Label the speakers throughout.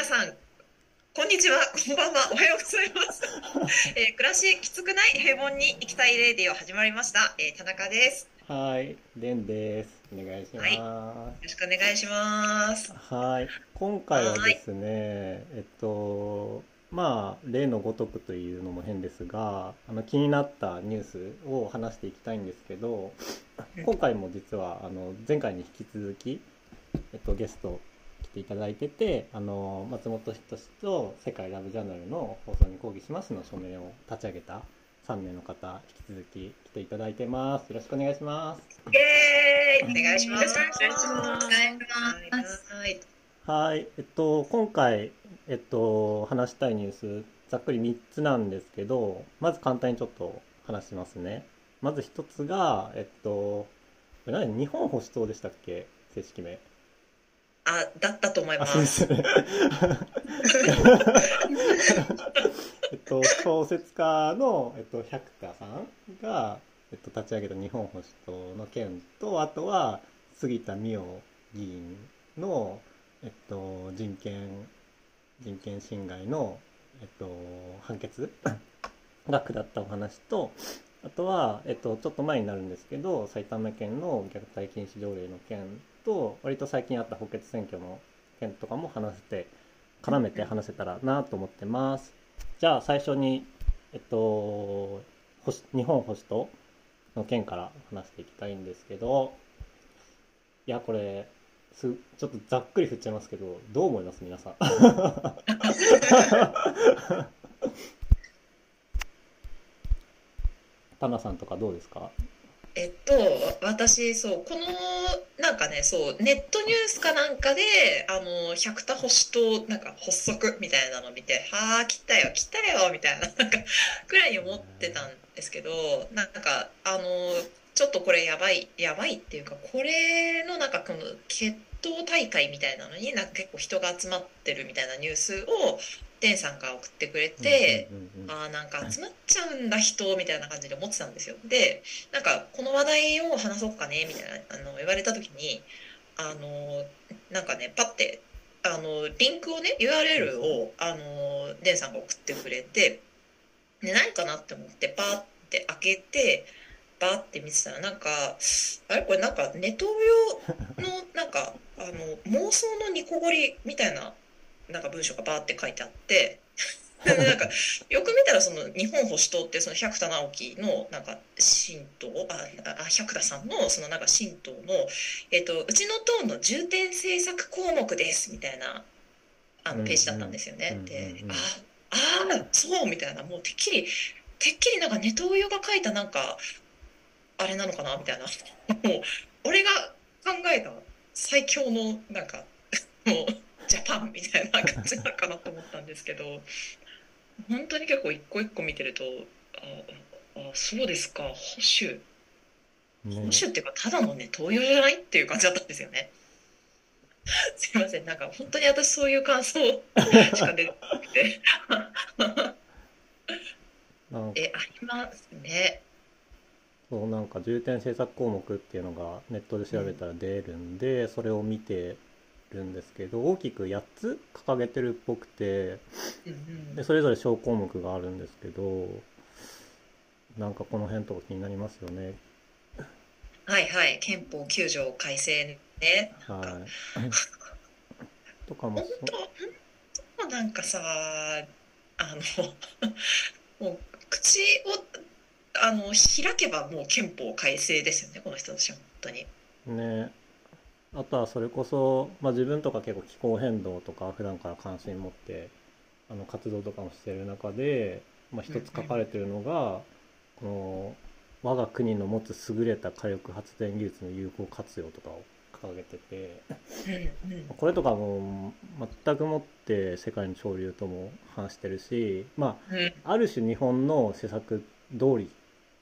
Speaker 1: 皆さん、こんにちは、こんばんは、おはようございます。えー暮らしきつくない平凡に行きたいレディオ始まりました。えー田中です。
Speaker 2: はい、レンです。お願いします。
Speaker 1: はいよろしくお願いします。
Speaker 2: はい、今回はですね、えっと、まあ、例のごとくというのも変ですが、あの気になったニュースを話していきたいんですけど、今回も実はあの前回に引き続き、えっと、ゲスト来ていただいてて、あの松本人志と世界ラブジャーナルの放送に抗議しますの署名を立ち上げた3名の方、引き続き来ていただいてます。よろしくお願いします。
Speaker 1: イエーイお願いします。
Speaker 3: よろしくお願いします
Speaker 1: はい。
Speaker 2: はい、えっと、今回、えっと、話したいニュース、ざっくり3つなんですけど、まず簡単にちょっと話しますね。まず1つが、えっと、何？日本保守党でしたっけ？正式名。
Speaker 1: あ、だったと思い
Speaker 2: あ、
Speaker 1: ます。
Speaker 2: そうですね。えっと、小説家の、えっと、百田さんが、えっと、立ち上げた日本保守党の件と、あとは、杉田水脈議員の、えっと、人権、人権侵害の、えっと、判決が下ったお話と、あとは、えっと、ちょっと前になるんですけど、埼玉県の虐待禁止条例の件と、割と最近あった補欠選挙の件とかも話せて、絡めて話せたらなと思ってます。じゃあ、最初に、えっと、保日本保守党の件から話していきたいんですけど、いや、これ、す、ちょっとざっくり振っちゃいますけど、どう思います皆さん？タナさんとかどうですか？
Speaker 1: えっと、私、そう、この、なんかね、そう、ネットニュースかなんかで、あの、百田保守党、なんか発足みたいなの見て、はあ、来たよ、来たよ、みたいな、なんか、くらいに思ってたんですけど、なんか、あの、ちょっとこれやばい、やばいっていうか、これのなんかこの決闘大会みたいなのに、なんか結構人が集まってるみたいなニュースを、デンさんが送ってくれて、
Speaker 2: うんうんうん
Speaker 1: あーなんか集まっちゃうんだ人みたいな感じで思ってたんですよ。でなんかこの話題を話そうかねみたいなあの言われた時にあのなんかねパッてあのリンクをね URL をあのデンさんが送ってくれてで何かなって思ってパーって開けてバーって見てたらなんかあれ？これなんかネトウヨのなんかあの妄想のニコゴリみたいななんか文章がバーって書いてあって。でなんかよく見たらその日本保守党ってその百田直樹のなんか新党ああ百田さんのそのなんか新党の、えっとうちの党の重点政策項目ですみたいなあのページだったんですよね。
Speaker 2: うんうん
Speaker 1: で、
Speaker 2: うんうん
Speaker 1: ああそうみたいなもうてっきりてっきりなんかネトウヨが書いたなんかあれなのかなみたいなもう俺が考えた最強のなんかもうジャパンみたいな感じなのかなと思ったんですけど本当に結構一個一個見てるとああそうですか保守保
Speaker 2: ね
Speaker 1: 守っていうかただのね東洋じゃないっていう感じだったんですよね。すいませんなんか本当に私そういう感想しか出てなくて えありますね。
Speaker 2: そうなんか重点政策項目っていうのがネットで調べたら出るんで、それを見てるんですけど大きく8つ掲げてるっぽくてでそれぞれ小項目があるんですけどなんかこの辺とか気になりますよね。
Speaker 1: はいはい憲法9条改正ね。
Speaker 2: はい。とかも
Speaker 1: 本当本当なんかさあの もう口をあの開けばもう憲法改正ですよねこの人たちは本当に。
Speaker 2: ねあとはそれこそ、まあ、自分とか結構気候変動とか普段から関心持ってあの活動とかもしてる中で、まあ、一つ書かれてるのが、この我が国の持つ優れた火力発電技術の有効活用とかを掲げててこれとかも全くもって世界の潮流とも反してるしま
Speaker 1: うん。
Speaker 2: あある種日本の施策通り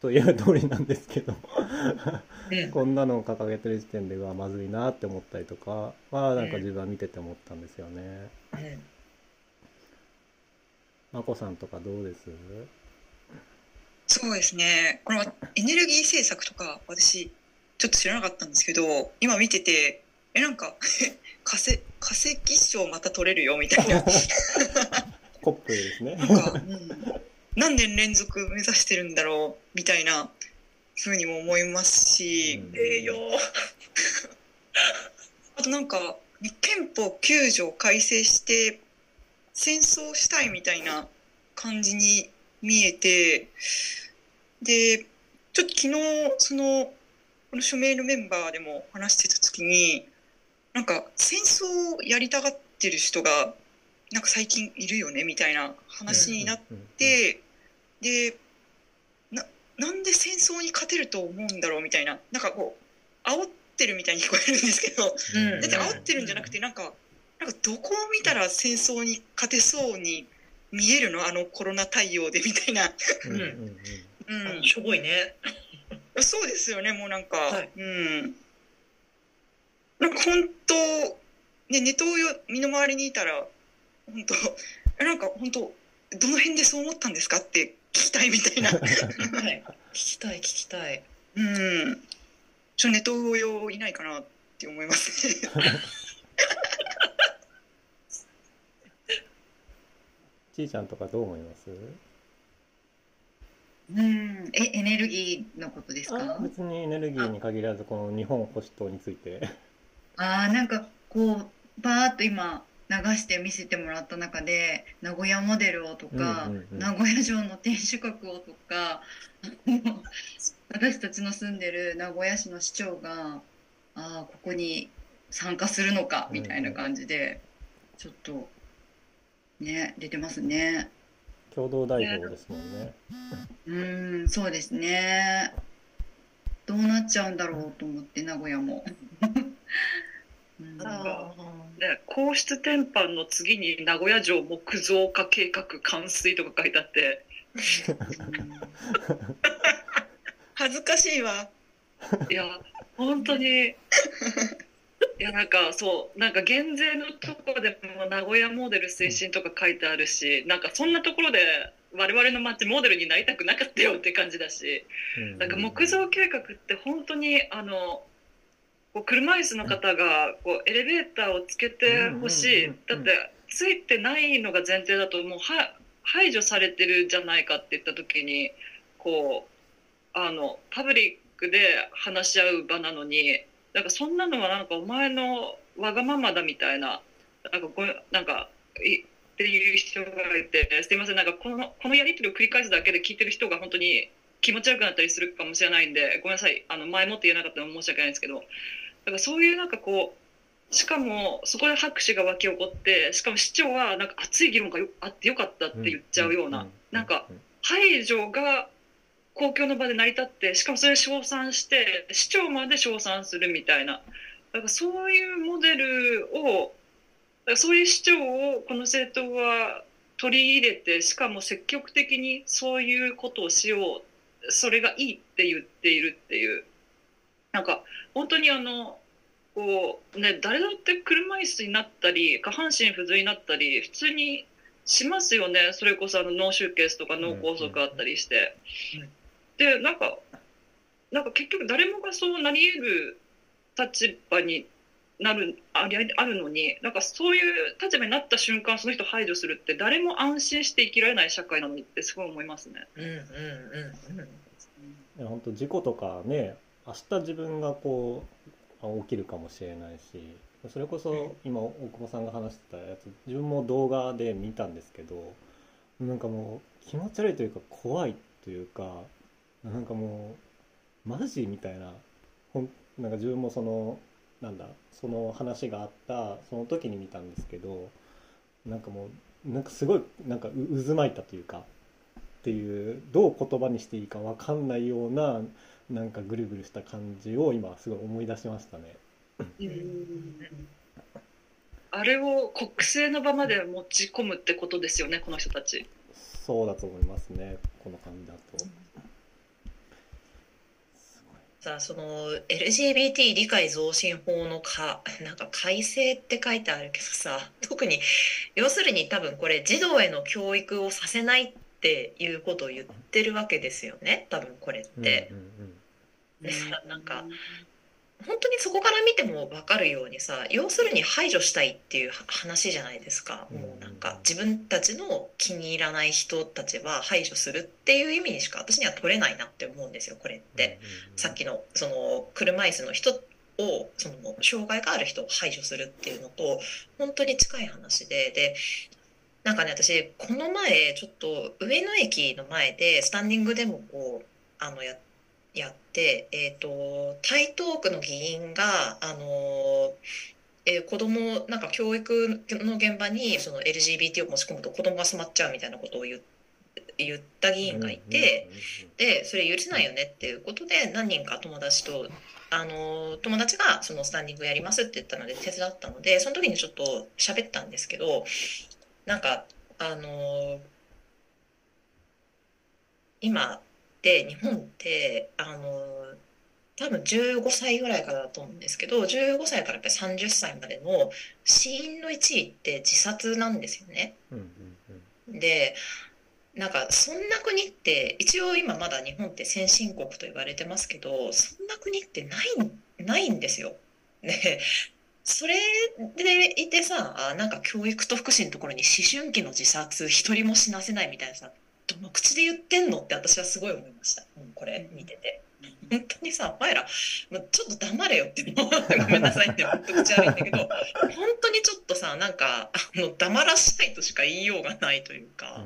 Speaker 2: といえば通りなんですけど。
Speaker 1: うん
Speaker 2: こんなのを掲げてる時点でうわまずいなって思ったりとかはなんか自分は見てて思ったんですよね。
Speaker 1: うん
Speaker 2: まこさんとかどうです？
Speaker 3: そうですね。このエネルギー政策とか私ちょっと知らなかったんですけど、今見てて、えなんか 化石化石賞また取れるよみたいな。
Speaker 2: コップですね。
Speaker 3: なんか、うん、何年連続目指してるんだろうみたいなふうにも思いますし、
Speaker 2: うん。
Speaker 3: あとなんかね憲法9条改正して戦争したいみたいな感じに見えてでちょっと昨日そのこの署名のメンバーでも話してた時になんか戦争をやりたがってる人がなんか最近いるよねみたいな話になっ
Speaker 2: うん
Speaker 3: て、でななんで戦争に勝てると思うんだろうみたいななんかこう煽ってるみたいに聞こえるんですけど
Speaker 1: うん。
Speaker 3: だって煽ってるんじゃなくてなんかなんかどこを見たら戦争に勝てそうに見えるの？あのコロナ対応でみたいな、
Speaker 2: うん。うん。うん。
Speaker 3: うん、
Speaker 1: しょぼいね。
Speaker 3: そうですよねもうなんか、
Speaker 1: はい。
Speaker 3: うん。なんか本当ねネトウヨ身の回りにいたら本当えなんか本当どの辺でそう思ったんですかって聞きたいみたいな。
Speaker 1: はい。聞きたい聞きたい。
Speaker 3: うん。ちょネトウヨいないかなって思いますね。
Speaker 2: ちいちゃんとかどう思います？
Speaker 4: うん、え、エネルギーのことです
Speaker 2: あ
Speaker 4: か
Speaker 2: 別にエネルギーに限らずこの日本保守党について。
Speaker 4: ああ、なんかこう、バーっと今流して見せてもらった中で、名古屋モデルをとか、
Speaker 2: うんうんうん
Speaker 4: 名古屋城の天守閣をとか、私たちの住んでる名古屋市の市長が、ああ、ここに参加するのか、みたいな感じで、ちょっと、ね、出てますね。
Speaker 2: 共同代表ですもんね。
Speaker 4: うーん、そうですね。どうなっちゃうんだろうと思って、名古屋も。うん
Speaker 1: あ
Speaker 5: ね、皇室典範の次に名古屋城木造化計画完遂とか書いてあって。
Speaker 1: 恥ずかしいわ。
Speaker 5: いや本当に。いやなんかそうなんか減税のところでも名古屋モデル推進とか書いてあるしなんかそんなところで我々の町モデルになりたくなかったよって感じだし。
Speaker 2: うん。
Speaker 5: なんか木造計画って本当にあのこう車椅子の方がこうエレベーターをつけてほしい、だってついてないのが前提だともうは排除されてるじゃないかって言った時にこうあのパブリックで話し合う場なのになんかそんなのはなんかお前のわがままだみたいななんかごなんかいっていう人がいてすいませんなんかこのこのやり取りを繰り返すだけで聞いてる人が本当に気持ち悪くなったりするかもしれないんでごめんなさいあの前もって言えなかったの申し訳ないんですけどだからそういうなんかこうしかもそこで拍手が沸き起こってしかも市長はなんか熱い議論がよあってよかったって言っちゃうような、なんか排除が公共の場で成り立ってしかもそれ称賛して市長まで称賛するみたいな。だからそういうモデルをだからそういう市長をこの政党は取り入れてしかも積極的にそういうことをしようそれがいいって言っているっていうなんか本当にあのこうね誰だって車椅子になったり下半身不随になったり普通にしますよねそれこそあの脳出血とか脳梗塞あったりして。でなんかなんか結局誰もがそうなり得る立場になるありあるのになんかそういう立場になった瞬間その人排除するって誰も安心して生きられない社会なのにってすごい思いますね。
Speaker 1: うんうんうんうん。
Speaker 2: いや本当事故とかね明日自分がこうあ起きるかもしれないしそれこそ今大久保さんが話してたやつ自分も動画で見たんですけどなんかもう気持ち悪いというか怖いというかなんかもうマジみたいなほんなんか自分もそのなんだその話があったその時に見たんですけどなんかもうなんかすごいなんかう渦巻いたというかっていうどう言葉にしていいか分かんないようななんかぐるぐるした感じを今すごい思い出しましたね。
Speaker 5: あれを国政の場まで持ち込むってことですよねこの人たち。
Speaker 2: そうだと思いますねこの感じだと。すごい
Speaker 1: さあその LGBT 理解増進法のかなんか改正って書いてあるけどさ特に要するに多分これ児童への教育をさせないっていうことを言ってるわけですよね多分これって。
Speaker 2: うんうん
Speaker 1: でさなんか本当にそこから見ても分かるようにさ要するに排除したいっていう話じゃないですか、もうなんか自分たちの気に入らない人たちは排除するっていう意味にしか私には取れないなって思うんですよこれって。さっきのその車椅子の人をその障害がある人を排除するっていうのと本当に近い話で。でなんかね私この前ちょっと上野駅の前でスタンディングデモをあのややって、えー、と台東区の議員があの、えー子供なんか教育の現場にその LGBT を持ち込むと子供が染まっちゃうみたいなことを言っ言った議員がいて。でそれ許せないよねっていうことで何人か友達とあの友達がそのスタンディングやりますって言ったので手伝ったのでその時にちょっと喋ったんですけどなんかあの今って日本ってあの多分15歳ぐらいからだと思うんですけど15歳からやっぱり30歳までの死因の1位って自殺なんですよね。
Speaker 2: うんうんうん
Speaker 1: でなんかそんな国って一応今まだ日本って先進国と言われてますけどそんな国ってないないんですよ。でそれでいてさあなんか教育と福祉のところに思春期の自殺一人も死なせないみたいなさどの口で言ってんのって私はすごい思いました、うん、これ見てて。本当にさお前らもうちょっと黙れよってごめんなさいって本当口悪いんだけど本当にちょっとさなんかあの黙らしたいとしか言いようがないというか。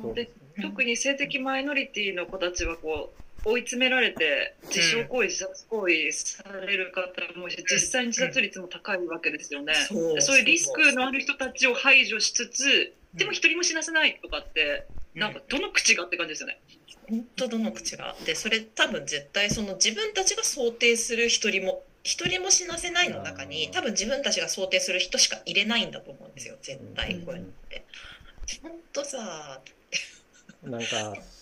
Speaker 2: うん。で
Speaker 5: 特に性的マイノリティの子たちはこう追い詰められて自傷行為、自殺行為される方もいるし実際に自殺率も高いわけですよね。
Speaker 1: そう。
Speaker 5: そういうリスクのある人たちを排除しつつでも一人も死なせないとかってなんかどの口がって感じですよね。
Speaker 1: 本当どの口が。でそれ多分絶対その自分たちが想定する一人も一人も死なせないの中に多分自分たちが想定する人しか入れないんだと思うんですよ。絶対こうやって。本当さ。
Speaker 2: なんか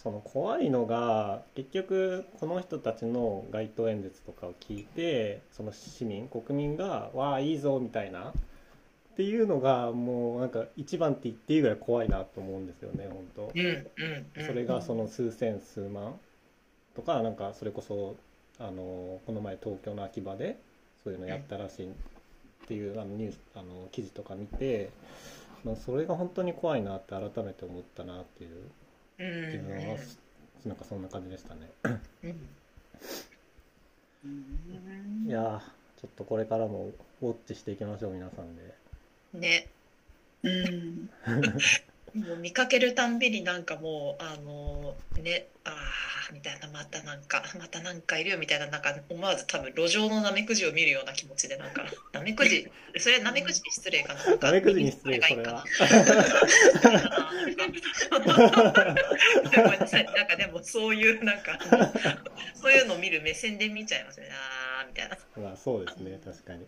Speaker 2: その怖いのが結局この人たちの街頭演説とかを聞いてその市民国民が「わあいいぞ」みたいなっていうのがもうなんか一番って言っていいぐらい怖いなと思うんですよね本当
Speaker 1: うん
Speaker 2: それがその数千数万とかなんかそれこそあのこの前東京の秋葉でそういうのやったらしいっていうあのニュースあの記事とか見て、まあ、それが本当に怖いなって改めて思ったなっていう
Speaker 1: うん
Speaker 2: 自分はなんかそんな感じでしたね。
Speaker 1: うん
Speaker 2: いやーちょっとこれからもウォッチしていきましょう皆さんで。
Speaker 1: ね。
Speaker 3: うん。
Speaker 1: もう見かけるたんびになんかもうあのねあーみたいなまたなんかまたなんかいるよみたいななんか思わず多分路上のナメクジを見るような気持ちでなんか ナメクジそれナメクジに失礼かな？
Speaker 2: ダメくじに失礼それ。
Speaker 1: ごめんなさい。なんかでもそういうなんかそういうのを見る目線で見ちゃいますね。あーみたいな。
Speaker 2: まあそうですね。確かに。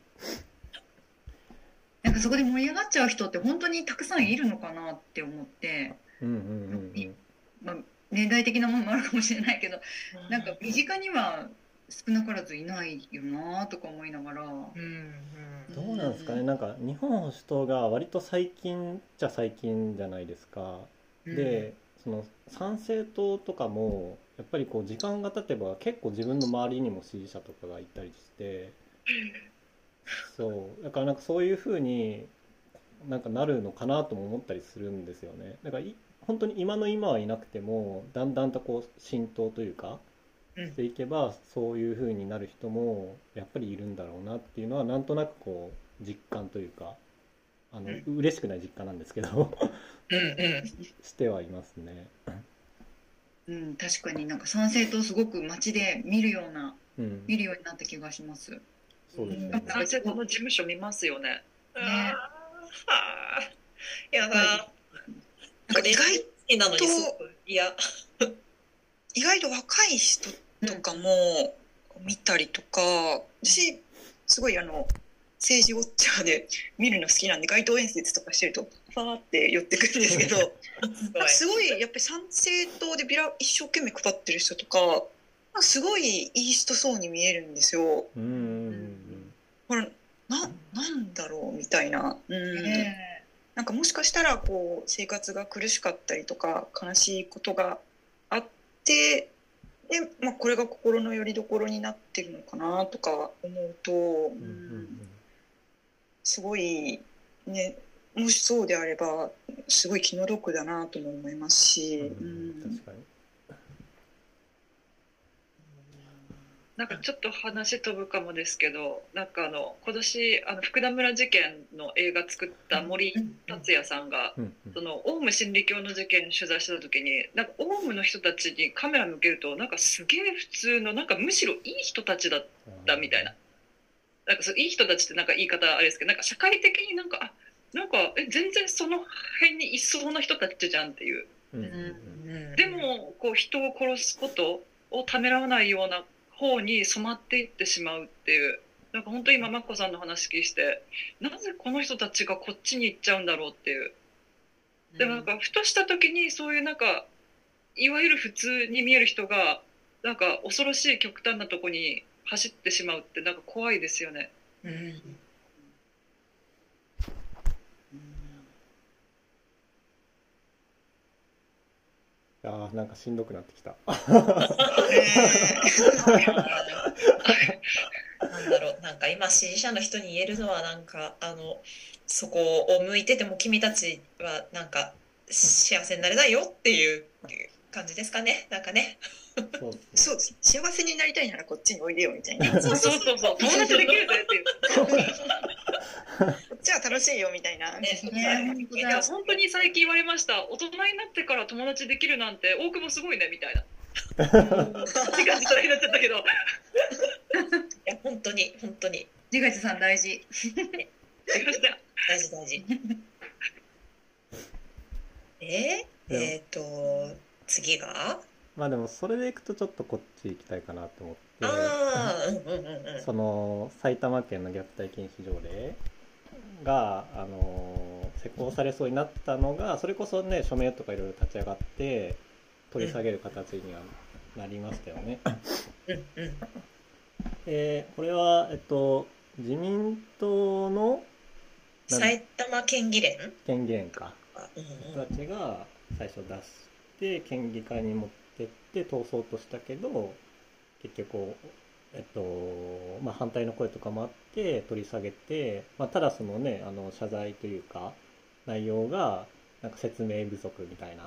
Speaker 4: なんかそこで盛り上がっちゃう人って本当にたくさんいるのかなって思って、
Speaker 2: うんうんうんうん。
Speaker 4: まあ、年代的なものもあるかもしれないけどなんか身近には少なからずいないよなとか思いながら。
Speaker 1: うんうん
Speaker 2: どうなんですかねなんか日本保守党が割と最近じゃ最近じゃないですか。でその参政党とかもやっぱりこう時間が経てば結構自分の周りにも支持者とかがいたりしてそう。だからなんかそういうふうになんかなるのかなとも思ったりするんですよね。だからい本当に今の今はいなくてもだんだんとこう浸透というか
Speaker 1: うん。
Speaker 2: していけばそういうふうになる人もやっぱりいるんだろうなっていうのはなんとなくこう実感というかあの
Speaker 1: う
Speaker 2: 嬉しくない実感なんですけど
Speaker 1: うんうん。
Speaker 2: してはいますね。
Speaker 4: うん、確かになんか参政党すごく街で見るような
Speaker 2: うん、
Speaker 4: 見るようになった気がします。
Speaker 2: そうですよね。
Speaker 5: 男性この事務所見ますよね。
Speaker 1: あーはあやだ。
Speaker 3: なんか意外
Speaker 1: 好きなのにすごく嫌
Speaker 3: 意外と若い人とかも見たりとか、私すごいあの政治ウォッチャーで見るの好きなんで街頭演説とかしてるとファーって寄ってくるんですけど
Speaker 1: すごい
Speaker 3: すごいやっぱり参政党でビラ一生懸命配ってる人とかすごいいい人そうに見えるんですよ。
Speaker 2: うんうんうん
Speaker 3: ほらななんだろうみたいな。うん。
Speaker 4: ね
Speaker 3: なんかもしかしたらこう生活が苦しかったりとか悲しいことがあってでまあ、これが心の拠り所になってるのかなとか思うと
Speaker 2: うんうん
Speaker 3: すごいねもしそうであればすごい気の毒だなとも思いますし、
Speaker 2: うん
Speaker 3: うん。
Speaker 2: 確かに
Speaker 5: なんかちょっと話飛ぶかもですけどなんかあの今年あの福田村事件の映画作った森達也さんがそのオウム真理教の事件取材した時になんかオウムの人たちにカメラ向けるとなんかすげえ普通のなんかむしろいい人たちだったみたいな。なんかそういい人たちってなんか言い方あれですけどなんか社会的になんかあなんかえ全然その辺にいそうな人たちじゃんっていう。
Speaker 2: うん。
Speaker 5: でもこう人を殺すことをためらわないような方に染まっていってしまうっていう。なんか本当に今マッコさんの話聞いてなぜこの人たちがこっちに行っちゃうんだろうっていう。でもなんかふとした時にそういうなんかいわゆる普通に見える人がなんか恐ろしい極端なとこに走ってしまうってなんか怖いですよね。
Speaker 1: うん
Speaker 2: やーなんかしんどくなってきた。
Speaker 3: ね
Speaker 1: なんだろう。なんか今支持者の人に言えるのはなんかあのそこを向いてても君たちはなんか幸せになれないよっていう感じですかね。なんかね。
Speaker 2: そう
Speaker 3: 幸せになりたいならこっちにおいでよみたいな。こ
Speaker 5: そうそうそうそう。友達できるぜっていう。
Speaker 3: っちは楽しいよみたいな、
Speaker 1: ね
Speaker 4: ね。
Speaker 5: いや本当に最近言われました。大人になってから友達できるなんて大久保すごいねみたいな。時間時代になっちゃったけど。
Speaker 1: いや本当に本当に。
Speaker 4: ジガチさん大事。
Speaker 1: 大事大事。えー、えっ、と次が？
Speaker 2: まあでもそれでいくとちょっとこっち行きたいかなと思って。その埼玉県の虐待禁止条例が、あの施行されそうになったのがそれこそね署名とかいろいろ立ち上がって取り下げる形にはなりましたよね。でこれは、えっと、自民党の
Speaker 1: 埼玉県議連？
Speaker 2: 県議連か。人たちが最初出して県議会に持ってって通そうとしたけど結局、えっとまあ、反対の声とかもあって取り下げて、まあ、ただそのねあの謝罪というか内容がなんか説明不足みたいな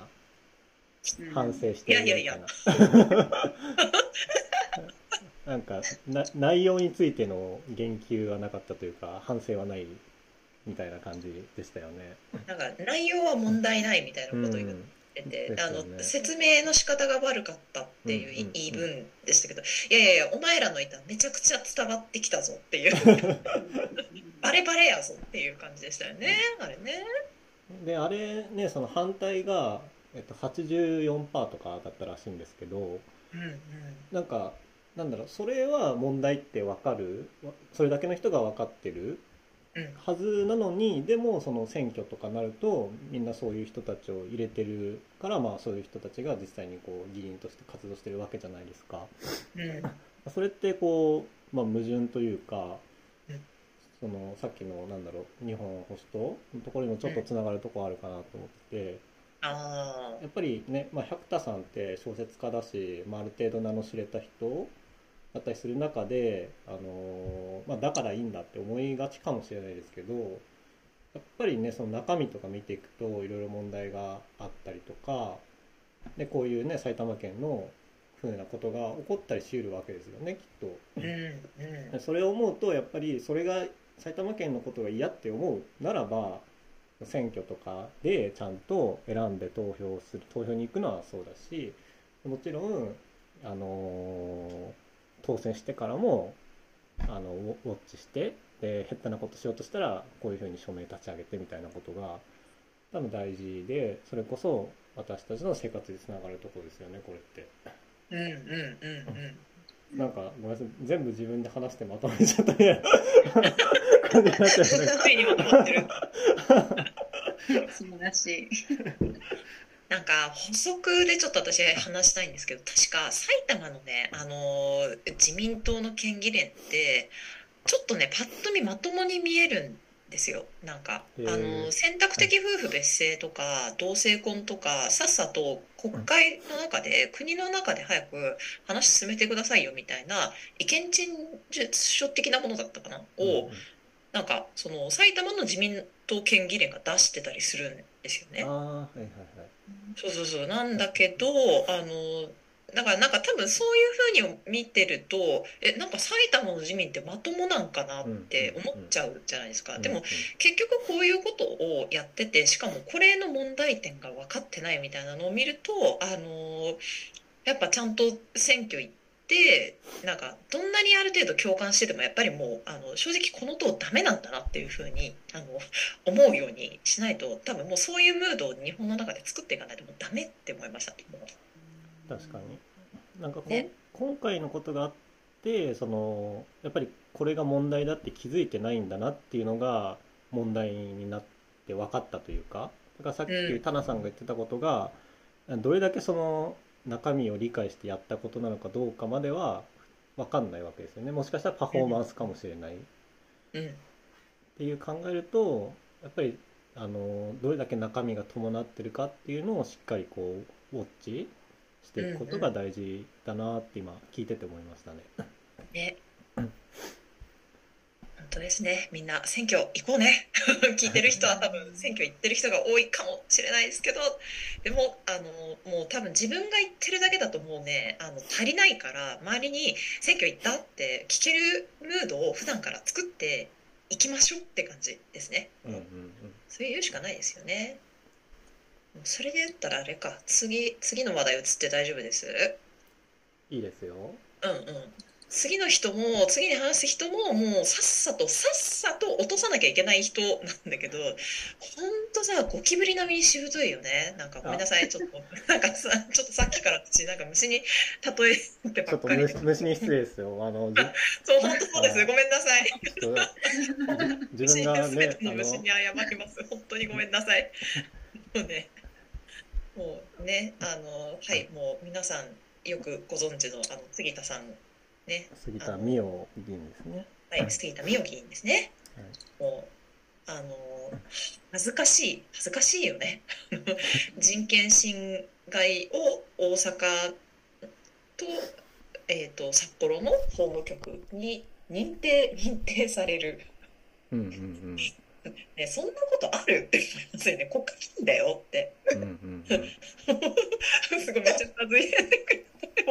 Speaker 2: 反省してるみたいな。
Speaker 1: いやいや
Speaker 2: なんかな内容についての言及はなかったというか反省はないみたいな感じでしたよね。
Speaker 1: なんか内容は問題ないみたいな
Speaker 2: うん
Speaker 1: ことを言ってて、
Speaker 2: ね。
Speaker 1: の説明の仕方が悪かったっていう言い分でしたけど、いやいやいやお前らの意図めちゃくちゃ伝わってきたぞっていう。バレバレやぞっていう感じでしたよねあれね。
Speaker 2: であれねその反対が、えっと、84%とかだったらしいんですけど
Speaker 1: うんうん。
Speaker 2: なんかなんだろうそれは問題ってわかる？わそれだけの人が分かってる？
Speaker 1: うん
Speaker 2: はずなのにでもその選挙とかなるとみんなそういう人たちを入れてるからまあそういう人たちが実際にこう議員として活動してるわけじゃないですか。
Speaker 1: うん。
Speaker 2: それってこう、まあ、矛盾というか、
Speaker 1: うん。
Speaker 2: そのさっきのなんだろう日本保守党のところにもちょっとつながるところあるかなと思ってて、
Speaker 1: あ
Speaker 2: やっぱりね、まあ、百田さんって小説家だし、まあ、ある程度名の知れた人だったりする中で、あのーまあ、だからいいんだって思いがちかもしれないですけどやっぱりねその中身とか見ていくといろいろ問題があったりとかでこういうね埼玉県のふうなことが起こったりしうるわけですよねきっと。それを思うとやっぱりそれが埼玉県のことが嫌って思うならば選挙とかでちゃんと選んで投票する投票に行くのはそうだしもちろん、あのー当選してからもあのウォッチしてで下手なことしようとしたらこういうふうに署名立ち上げてみたいなことが多分大事でそれこそ私たちの生活につながるところですよねこれって。
Speaker 1: うんうんうんうん
Speaker 2: なんかごめんなさい全部自分で話してまとめちゃったみたいな感じになっちゃいました
Speaker 1: ついにまとまってる
Speaker 4: 素晴らしい。
Speaker 1: なんか補足でちょっと私話したいんですけど確か埼玉のね、あのー自民党の県議連ってちょっとねパッと見まともに見えるんですよ。なんかあの選択的夫婦別姓とか同性婚とかさっさと国会の中で国の中で早く話進めてくださいよみたいな意見陳述書的なものだったかな？をなんかその埼玉の自民党県議連が出してたりするんですよね。
Speaker 2: ああはいはいはい
Speaker 1: そうそうそう。なんだけどあのだからなんか多分そういうふうに見てるとえなんか埼玉の自民ってまともなんかなって思っちゃうじゃないですか。でも結局こういうことをやっててしかもこれの問題点が分かってないみたいなのを見るとあのやっぱちゃんと選挙行ってなんかどんなにある程度共感しててもやっぱりもうあの正直この党ダメなんだなっていうふうにあの思うようにしないと多分もうそういうムードを日本の中で作っていかないともうダメって思いました。
Speaker 2: 確かに。なんかこん、
Speaker 1: ね
Speaker 2: 今回のことがあってそのやっぱりこれが問題だって気づいてないんだなっていうのが問題になって分かったというかだからさっき
Speaker 1: うん。
Speaker 2: タナさんが言ってたことが、どれだけその中身を理解してやったことなのかどうかまでは分かんないわけですよね。もしかしたらパフォーマンスかもしれない。っ
Speaker 1: うん。
Speaker 2: ていう考えるとやっぱりあのどれだけ中身が伴ってるかっていうのをしっかりこうウォッチしていくことが大事だなって今聞いてて思いましたね。
Speaker 1: ね。
Speaker 2: うん
Speaker 1: 本当ですねみんな選挙行こうね 聞いてる人は多分選挙行ってる人が多いかもしれないですけどでもあのもう多分自分が言ってるだけだともうねあの足りないから周りに選挙行ったって聞けるムードを普段から作っていきましょうって感じですね。
Speaker 2: うんうんうん
Speaker 1: そういうしかないですよね。それで言ったらあれか次次の話題移って大丈夫です？
Speaker 2: いいですよ。
Speaker 1: うんうん、次の人も次に話す人ももうさっさとさっさと落とさなきゃいけない人なんだけどほんとさゴキブリ並みにしぶといよね。なんかごめんなさい。ちょっとなんかさちょっとさっきから私なんか虫に例えて
Speaker 2: ちょっと
Speaker 1: ばっかり
Speaker 2: 虫虫に失礼ですよ。あのじ
Speaker 1: そう本当そうです。ごめんなさい。
Speaker 2: ちょっと 自分が
Speaker 1: 全
Speaker 2: ね
Speaker 1: 虫に謝ります。本当にごめんなさい。もうねもうねあのはいもう皆さんよくご存知のあの杉田さんね
Speaker 2: 杉田水脈議員ですね。
Speaker 1: はい、杉田水脈議員ですね。
Speaker 2: はい
Speaker 1: もう、あの、恥ずかしい、恥ずかしいよね。人権侵害を大阪と、えっ、と、札幌の法務局に認定、認定される。
Speaker 2: うんうん
Speaker 1: ね、そんなことあるって思いますよね。国会議員だよって。
Speaker 2: うんうんうんうん。
Speaker 1: すごいめっちゃうなずいてくれて、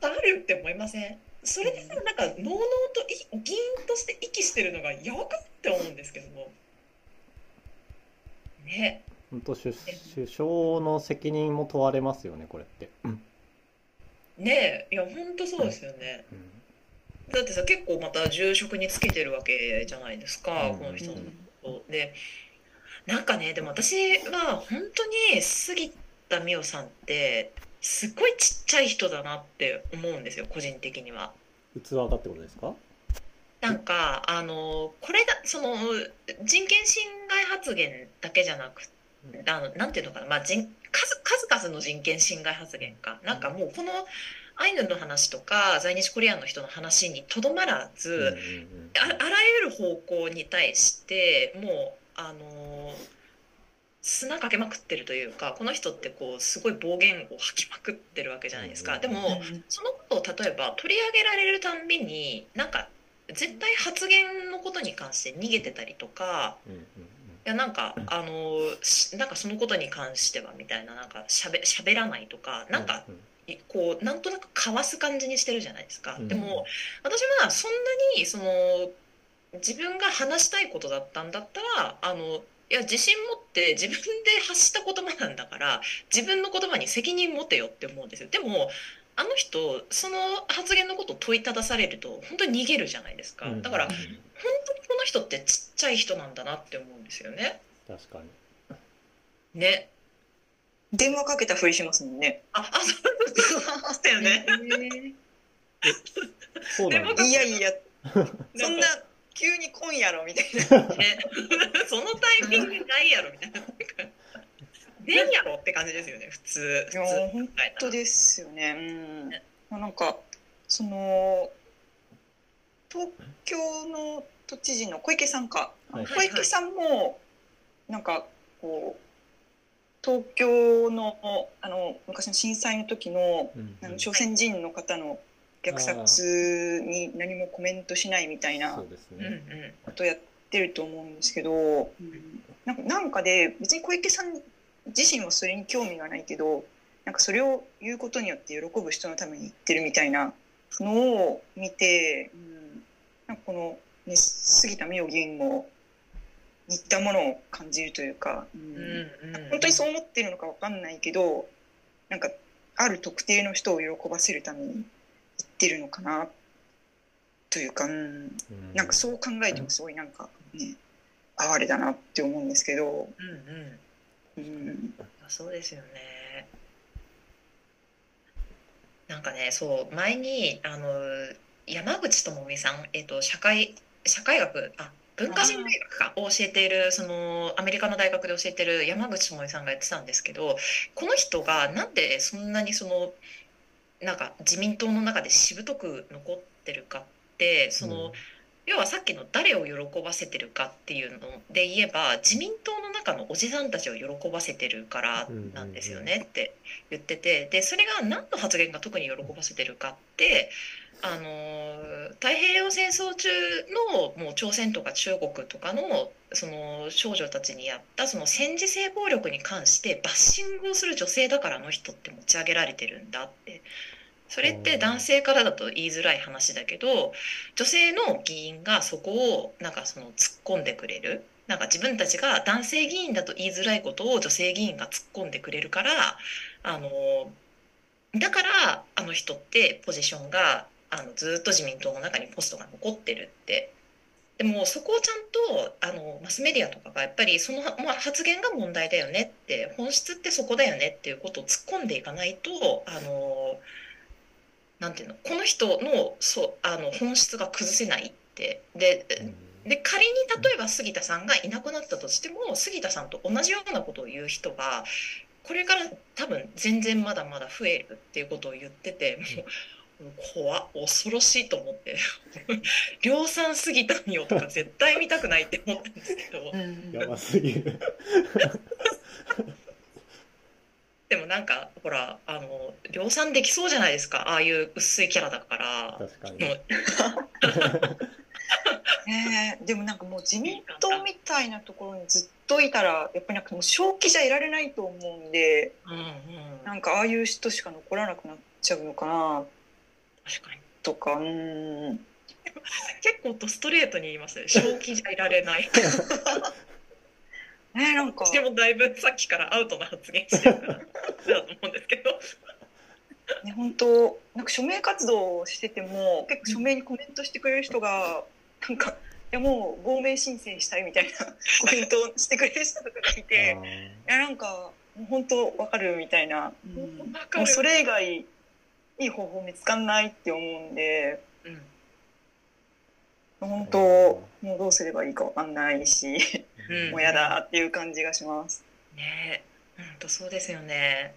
Speaker 1: あるって思いません？それでさ、なんか、のうのうとい議員として息してるのがやばかって思うんですけども。ね。
Speaker 2: 本当首首相の責任も問われますよねこれって。うん
Speaker 1: ねえ、いや、ほんとそうですよね。だってさ、結構また重職につけてるわけじゃないですか、
Speaker 2: うん
Speaker 1: この人のこと。で、なんかね、でも私は本当に杉田水脈さんって、すっごいちっちゃい人だなって思うんですよ、個人的には。
Speaker 2: 器がってことですか？
Speaker 1: なんか、あの、これだ、その、人権侵害発言だけじゃなくて、あの、なんていうのかな、まあ、人数、数々の人権侵害発言か。なんかもう、このアイヌの話とか、在日コリアンの人の話にとどまらず、ああらゆる方向に対してもうあの砂かけまくってるというかこの人ってこうすごい暴言を吐きまくってるわけじゃないですか。
Speaker 2: うん
Speaker 1: でもそのことを例えば取り上げられるたんびになんか絶対発言のことに関して逃げてたりとかいやなんかあのしなんかそのことに関してはみたいななんかしゃべしゃべらないとかなんかこうなんとなくかわす感じにしてるじゃないですか。
Speaker 2: うん
Speaker 1: でも私はそんなにその自分が話したいことだったんだったらあのいや自信持って自分で発した言葉なんだから自分の言葉に責任持てよって思うんですよ。でもあの人その発言のことを問いただされると本当に逃げるじゃないですか。
Speaker 2: うん
Speaker 1: だから本当にこの人ってちっちゃい人なんだなって思うんですよね。
Speaker 2: 確かに。
Speaker 1: ね。
Speaker 3: 電話かけたふりしますもんね。
Speaker 1: あ、あ、そうそうそうだよね。
Speaker 2: そうなんだ。
Speaker 3: いやいや、そ
Speaker 1: ん
Speaker 3: な急に今やろみたいな。
Speaker 1: ね、そのタイミングないやろみたいな。出んやろって感じですよね、普通。普通
Speaker 3: 本当ですよね。うん。まあなんかその東京の都知事の小池さんか、
Speaker 2: はい
Speaker 3: 小池さんもなんかこう東京のあの昔の震災の時の
Speaker 2: うん
Speaker 3: あの朝鮮人の方の虐殺に何もコメントしないみたいな。ことをやってると思うんですけどなんかなんかで別に小池さん自身はそれに興味がないけどなんかそれを言うことによって喜ぶ人のために言ってるみたいなのを見て、うん、なんかこの、ね、杉田水脈議員も似たものを感じるというか、うん
Speaker 1: うん。うん
Speaker 3: 本当にそう思ってるのかわかんないけどなんかある特定の人を喜ばせるために言ってるのかなというか、うん、
Speaker 2: うん。
Speaker 3: なんかそう考えてもすごいなんかね哀れだなって思うんですけど、
Speaker 1: うんうん。
Speaker 3: うん、
Speaker 1: そうですよね。なんかね、そう、前に、あの、山口智美さん、えっと、社会、社会学、あ、文化人大学か、を教えている、その、アメリカの大学で教えてる山口智美さんが言ってたんですけど、この人がなんでそんなにその、なんか自民党の中でしぶとく残ってるかって、その、要はさっきの誰を喜ばせてるかっていうので言えば自民党の中のおじさんたちを喜ばせてるからなんですよねって言っててでそれが何の発言が特に喜ばせてるかってあの太平洋戦争中のもう朝鮮とか中国とかのその少女たちにやったその戦時性暴力に関してバッシングをする女性だからあの人って持ち上げられてるんだって。それって男性からだと言いづらい話だけど女性の議員がそこをなんかその突っ込んでくれるなんか自分たちが男性議員だと言いづらいことを女性議員が突っ込んでくれるからあのだからあの人ってポジションがあのずっと自民党の中にポストが残ってるって。でもそこをちゃんとあのマスメディアとかがやっぱりその、まあ、発言が問題だよねって本質ってそこだよねっていうことを突っ込んでいかないとあのなんていうのこの人のそうあの本質が崩せないってでで仮に例えば杉田さんがいなくなったとしても杉田さんと同じようなことを言う人がこれから多分全然まだまだ増えるっていうことを言っててもう。怖っ恐ろしいと思って 量産すぎたんよとか絶対見たくないって思ったんですけど
Speaker 2: やばすぎる。
Speaker 1: でもなんかほらあの量産できそうじゃないですかああいう薄いキャラだから
Speaker 2: 確かに。
Speaker 3: ね。えでもなんかもう自民党みたいなところにずっといたらやっぱりなんかもう正気じゃいられないと思うんで
Speaker 1: うんうん。
Speaker 3: なんかああいう人しか残らなくなっちゃうのかな
Speaker 1: 確かに。
Speaker 3: とかうん。
Speaker 1: 結構とストレートに言いますね。正気じゃいられない。
Speaker 3: ねえなんか。
Speaker 1: でもだいぶさっきからアウトな発言してるからだと思うんですけど。
Speaker 3: ね本当なんか署名活動をしてても結構署名にコメントしてくれる人がなんかいやもう亡命申請したいみたいな コメントをしてくれる人とかがいて
Speaker 2: あ
Speaker 3: いやなんかもう本当わかるみたいな、うん。
Speaker 1: わかる
Speaker 3: もうそれ以外いい方法見つかんないって思うんで
Speaker 1: うん。
Speaker 3: 本当もうどうすればいいかわかんないし
Speaker 1: うん。
Speaker 3: もうやだっていう感じがします。
Speaker 1: ね。え本当そうですよね。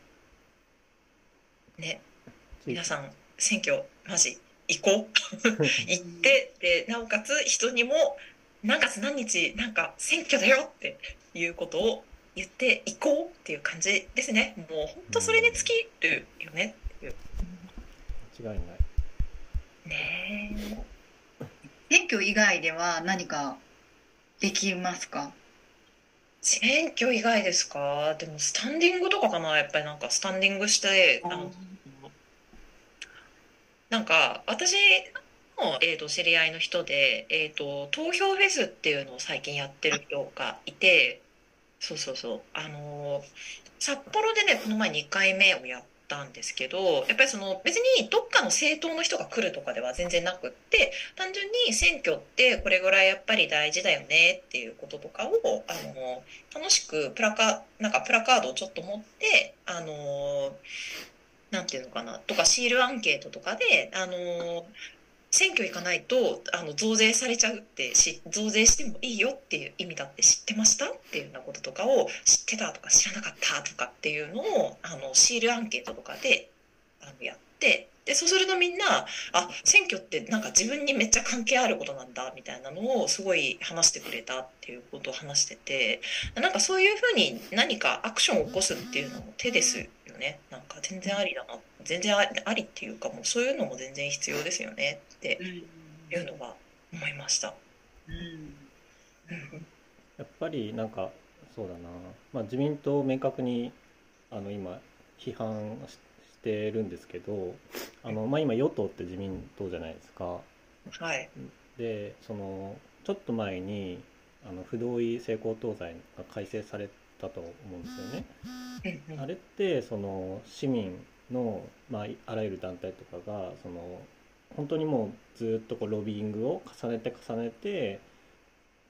Speaker 1: ね。
Speaker 2: ー
Speaker 1: 皆さん選挙マジ行こう。行ってでなおかつ人にも何月何日なんか選挙だよっていうことを言っていこうっていう感じですね。もう本当それに尽きるよね。っていう
Speaker 2: 間違いない。
Speaker 1: ね
Speaker 4: 選挙以外では何かできますか？
Speaker 1: 選挙以外ですか？でもスタンディングとかかな。やっぱりなんかスタンディングしてあのなんか私の、えー、と知り合いの人で、えー、と投票フェスっていうのを最近やってる人がいてそうそうそう。あのー札幌でねこの前2回目をやったんですけどやっぱりその別にどっかの政党の人が来るとかでは全然なくって単純に選挙ってこれぐらいやっぱり大事だよねっていうこととかをあの楽しくプラカなんかプラカードをちょっと持ってあのなんていうのかなとかシールアンケートとかであの選挙行かないとあの増税されちゃうってし増税してもいいよっていう意味だって知ってましたっていうようなこととかを知ってたとか知らなかったとかっていうのをあのシールアンケートとかであのやってでそうするとみんなあ選挙ってなんか自分にめっちゃ関係あることなんだみたいなのをすごい話してくれたっていうことを話しててなんかそういうふうに何かアクションを起こすっていうのも手ですよね。なんか全然ありだな全然ありありっていうかもうそういうのも全然必要ですよねっていうのが思いました。うん。
Speaker 2: やっぱりなんかそうだな、まあ、自民党を明確にあの今批判ししてるんですけどあの、まあ、今与党って自民党じゃないですか。
Speaker 1: はい、
Speaker 2: でそのちょっと前にあの不同意性交等罪が改正されたと思うんですよね。あれってその市民の、まあ、あらゆる団体とかがその本当にもうずっとこうロビーングを重ねて重ねて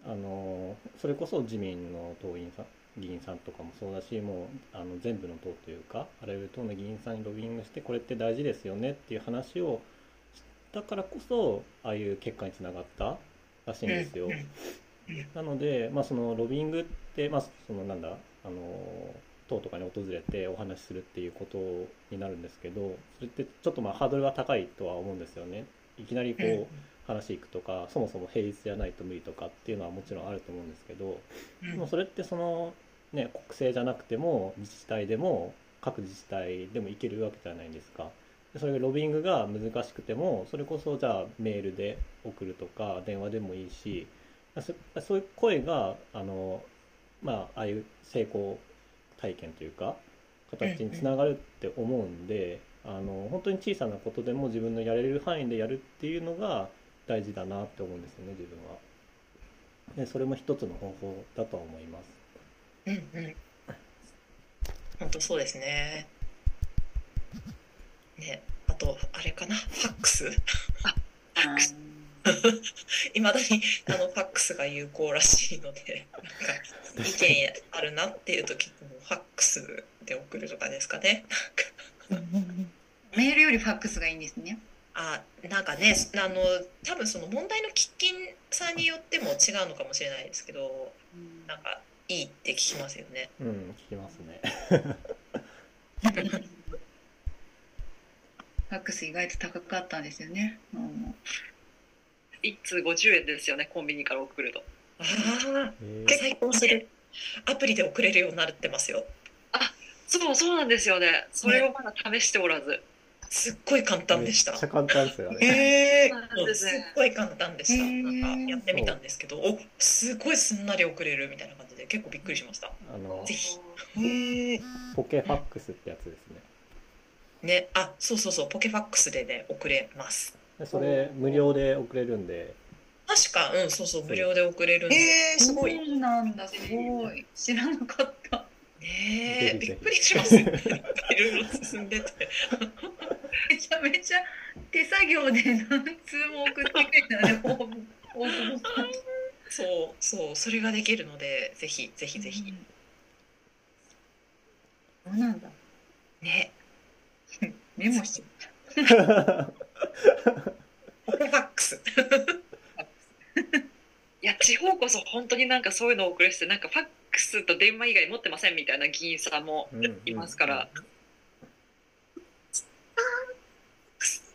Speaker 2: あのそれこそ自民の党員さん議員さんとかもそうだしもうあの全部の党というかあらゆる党の議員さんにロビーングしてこれって大事ですよねっていう話をしたからこそああいう結果につながったらしいんですよ。なので、まあ、そのロビングって、まあ、そのなんだあの党とかに訪れてお話しするっていうことになるんですけどそれってちょっとまあハードルが高いとは思うんですよね。いきなりこう話いくとかそもそも平日じゃないと無理とかっていうのはもちろんあると思うんですけど
Speaker 1: うん
Speaker 2: でもそれってその、ね、国政じゃなくても自治体でも各自治体でもいけるわけじゃないですか。それがロビングが難しくてもそれこそじゃあメールで送るとか電話でもいいしそそういう声があの、まあ、ああいう成功体験というか形につながるって思うんで、あの本当に小さなことでも自分のやれる範囲でやるっていうのが大事だなって思うんですよね自分は。でそれも一つの方法だとは思います。
Speaker 1: うんうん。本当そうですね。ね、あとあれかな、ファックス？いまだにあのファックスが有効らしいので、なんか意見あるなっていう時もファックスで送るとかですかね。
Speaker 4: メールよりファックスがいいんですね。
Speaker 1: あなんかねあの多分その問題の喫緊さによっても違うのかもしれないですけどなんかいいって聞きますよね。
Speaker 2: うん聞きますね。
Speaker 4: ファックス意外と高かったんですよね。うん
Speaker 5: 1通50円ですよねコンビニから送ると
Speaker 1: ああ
Speaker 2: えー
Speaker 1: 最高するアプリで送れるようになってますよ。
Speaker 5: そうそうなんですよねそれをまだ試しておらず、
Speaker 1: すっごい簡単でした
Speaker 2: めっち。ゃ簡単ですよね。
Speaker 1: え
Speaker 5: そうなんです
Speaker 1: すっ
Speaker 5: ね
Speaker 1: ごい簡単でした。なんかやってみたんですけど、おすごいすんなり送れるみたいな感じで結構びっくりしました。
Speaker 2: あの
Speaker 1: ぜひ
Speaker 2: ポケファックスってやつですね。
Speaker 1: ね、あ、そうそうそう、ポケファックスでね、送れます。
Speaker 2: でそれ無料で送れるんで、
Speaker 1: 確か、うん、そうそう、無料で送れるんで。
Speaker 3: えー、すごい。
Speaker 4: そうなんだ、すごい。知らなかった。
Speaker 1: ねえ、びっくりします。いろいろ進んでて。
Speaker 4: めちゃめちゃ手作業で何通も送ってくれたね、大久保さん。
Speaker 1: そう、そう、それができるので、ぜひ、ぜひぜひ。
Speaker 4: そうなんだ。
Speaker 1: ね、
Speaker 4: メモして。
Speaker 1: ポケファックス。
Speaker 5: いや地方こそ本当になんかそういうのを送れしてなんかファックスと電話以外持ってませんみたいな議員さんもいますから、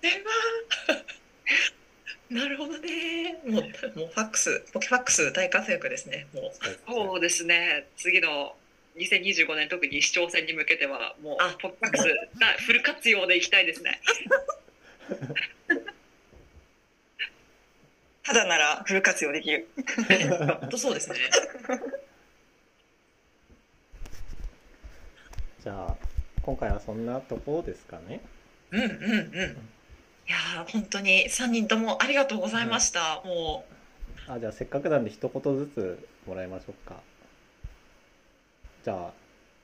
Speaker 1: 電話。なるほどね。もう、もうファックス、ポケファックス大活躍ですね。もう。
Speaker 5: そうですね次の2025年特に市長選に向けてはもう
Speaker 1: あ
Speaker 5: ポップファックスなフル活用でいきたいですね
Speaker 3: ただならフル活用できる。
Speaker 1: 本当そうですね。
Speaker 2: じゃあ今回はそんなところですかね。
Speaker 1: うんうんうん。いやー本当に3人ともありがとうございました。も
Speaker 2: あじゃあせっかくなんで一言ずつもらいましょうか。じゃあ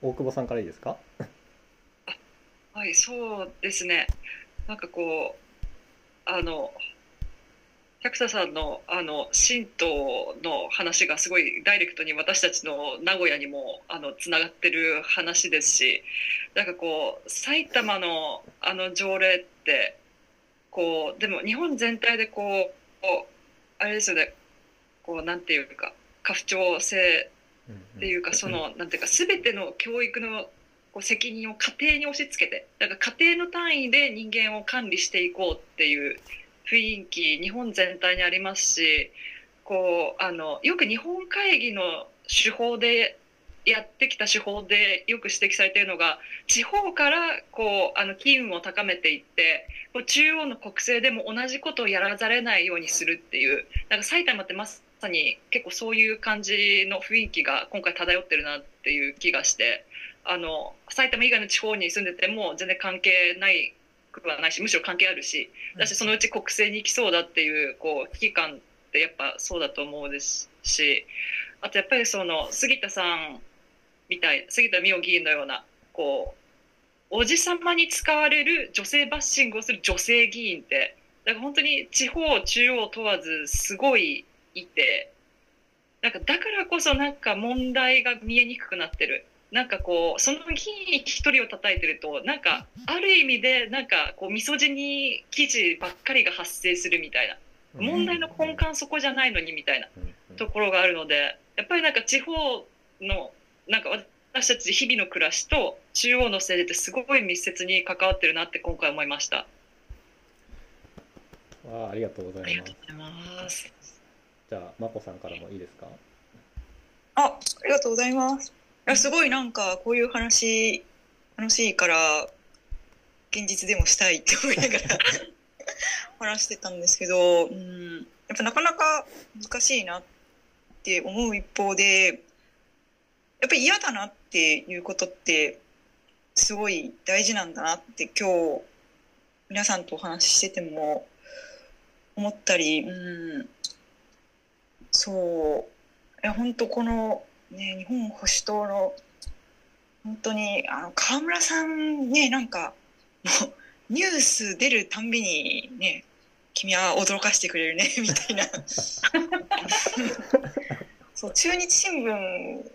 Speaker 2: 大久保さんからいいですか？
Speaker 5: はいそうですねなんかこうあの百田さんのあの神道の話がすごいダイレクトに私たちの名古屋にもあのつながってる話ですしなんかこう埼玉のあの条例ってこうでも日本全体でこうあれですよね。こうなんていうか家父長制っていうかそのなんていうか全ての教育のこう責任を家庭に押し付けてだから家庭の単位で人間を管理していこうっていう雰囲気日本全体にありますしこうあのよく日本会議の手法でやってきた手法でよく指摘されているのが地方からこうあの機運を高めていってこう中央の国政でも同じことをやらざれないようにするっていうなんか埼玉ってまさに結構そういう感じの雰囲気が今回漂ってるなっていう気がしてあの埼玉以外の地方に住んでても全然関係ないくはないしむしろ関係あるしだしそのうち国政に行きそうだっていうこう危機感ってやっぱそうだと思うですしあとやっぱりその杉田さんみたい杉田水脈議員のようなこうおじさまに使われる女性バッシングをする女性議員ってだから本当に地方中央問わずすごいいてなんかだからこそなんか問題が見えにくくなってるなんかこうその議員一人を叩いてるとなんかある意味でなんかこうミソジニ記事ばっかりが発生するみたいな問題の根幹そこじゃないのにみたいなところがあるのでやっぱりなんか地方のなんか私たち日々の暮らしと中央の政治ってすごい密接に関わってるなって今回思いました。
Speaker 2: あありがとうございます
Speaker 1: ありがとう。ございます。
Speaker 2: じゃあ、まこさんからもいいですか？
Speaker 3: あ、ありがとうございます。いや、すごいなんかこういう話楽しいから現実でもしたいって思いながら 話してたんですけど、うん、やっぱなかなか難しいなって思う一方で、やっぱり嫌だなっていうことってすごい大事なんだなって今日皆さんとお話ししてても思ったり、うん、そう、いや本当このね、日本保守党の本当にあの河村さんねなんかもうニュース出るたんびにね君は驚かしてくれるね みたいな。そう中日新聞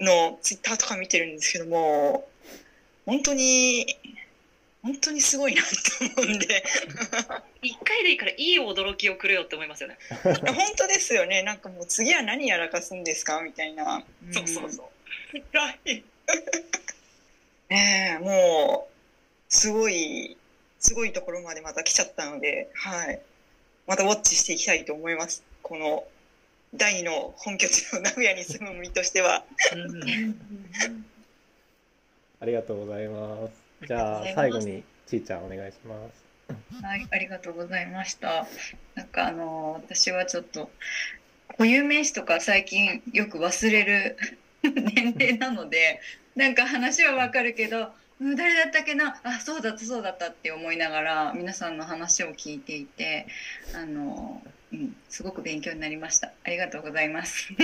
Speaker 3: のツイッターとか見てるんですけども本当に本当にすごいなって思うんで
Speaker 5: 一回でいいからいい驚きをくれよって思いますよね。
Speaker 3: 本当ですよねなんかもう次は何やらかすんですかみたいな。
Speaker 5: そうそうそう。
Speaker 3: ねえもうすごいすごいところまでまた来ちゃったので、はい、またウォッチしていきたいと思いますこの第二の本拠地の名古屋に住む身としては。
Speaker 2: ありがとうございます。じゃあ、最後にちーちゃんお願いします。
Speaker 4: はい、ありがとうございました。なんかあの私はちょっと固有名詞とか最近よく忘れる 年齢なので、なんか話はわかるけど、うん誰だったっけな、あ、そうだったそうだったって思いながら皆さんの話を聞いていて、あの、うん、すごく勉強になりました。ありがとうございます。
Speaker 2: あ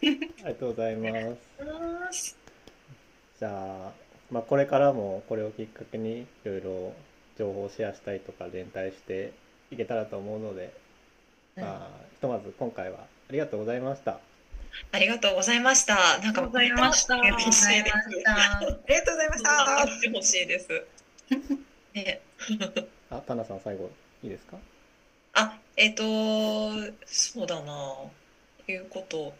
Speaker 2: りがとうございます。じゃあ、まあ、これからもこれをきっかけにいろいろ情報をシェアしたりとか連帯していけたらと思うので、まあ、ひとまず今回はありがとうございました。
Speaker 1: ありがとうございました。なんか、
Speaker 5: ありがとうございました
Speaker 1: ありがとうございまし
Speaker 3: ありがとうございました。
Speaker 1: た。ってほしいです。ね、
Speaker 2: あ、タナさん最後いいですか？
Speaker 1: あ、えっ、と、そうだな。いうこと。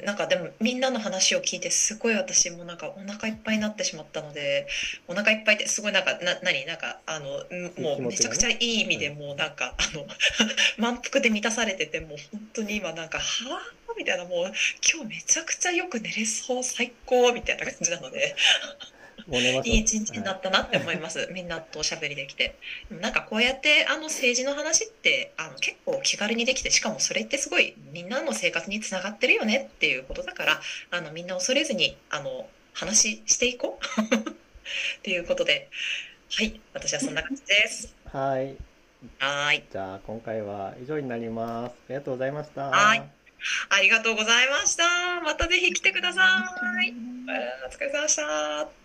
Speaker 1: なんかでもみんなの話を聞いてすごい私もなんかお腹いっぱいになってしまったのでお腹いっぱいってすごいなんかな何なんかあのんもうめちゃくちゃいい意味でもうなんかあの 満腹で満たされててもう本当に今なんかはあみたいなもう今日めちゃくちゃよく寝れそう最高みたいな感じなのでいい一日になったなって思います、みんなとおしゃべりできて。なんかこうやってあの政治の話ってあの結構気軽にできてしかもそれってすごいみんなの生活につながってるよねっていうことだからあのみんな恐れずにあの話していこう。っていうことで。はい。私はそんな感じです。
Speaker 2: はい。
Speaker 1: はーい。
Speaker 2: じゃあ、今回は以上になります。ありがとうございました。
Speaker 1: はい。ありがとうございました。またぜひ来てください、えーお疲れ様でした